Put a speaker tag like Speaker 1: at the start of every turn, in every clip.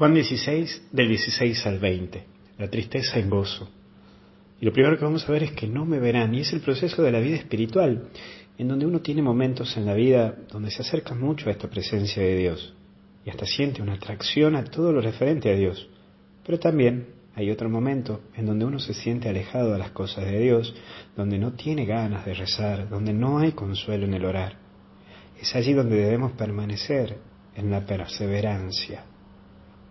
Speaker 1: Juan 16, del 16 al 20. La tristeza en gozo. Y lo primero que vamos a ver es que no me verán, y es el proceso de la vida espiritual, en donde uno tiene momentos en la vida donde se acerca mucho a esta presencia de Dios, y hasta siente una atracción a todo lo referente a Dios. Pero también hay otro momento en donde uno se siente alejado de las cosas de Dios, donde no tiene ganas de rezar, donde no hay consuelo en el orar. Es allí donde debemos permanecer en la perseverancia.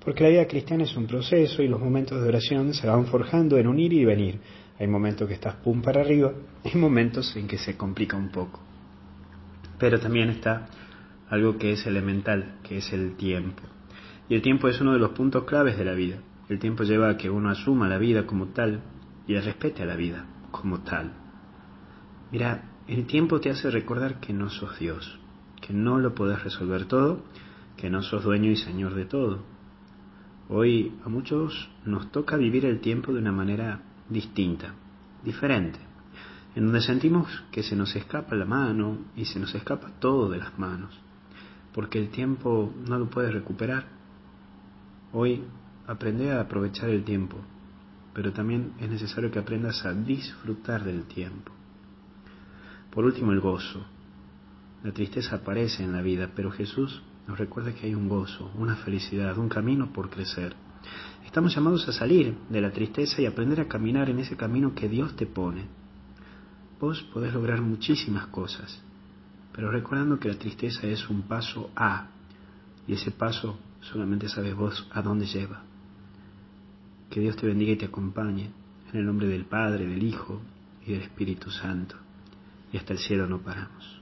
Speaker 1: Porque la vida cristiana es un proceso y los momentos de oración se van forjando en un ir y venir. Hay momentos que estás pum para arriba, hay momentos en que se complica un poco. Pero también está algo que es elemental, que es el tiempo. Y el tiempo es uno de los puntos claves de la vida. El tiempo lleva a que uno asuma la vida como tal y respete a la vida como tal. Mira, el tiempo te hace recordar que no sos Dios, que no lo podés resolver todo, que no sos dueño y señor de todo. Hoy a muchos nos toca vivir el tiempo de una manera distinta, diferente, en donde sentimos que se nos escapa la mano y se nos escapa todo de las manos, porque el tiempo no lo puedes recuperar. Hoy aprende a aprovechar el tiempo, pero también es necesario que aprendas a disfrutar del tiempo. Por último, el gozo. La tristeza aparece en la vida, pero Jesús nos recuerda que hay un gozo, una felicidad, un camino por crecer. Estamos llamados a salir de la tristeza y aprender a caminar en ese camino que Dios te pone. Vos podés lograr muchísimas cosas, pero recordando que la tristeza es un paso a, y ese paso solamente sabes vos a dónde lleva. Que Dios te bendiga y te acompañe, en el nombre del Padre, del Hijo y del Espíritu Santo. Y hasta el cielo no paramos.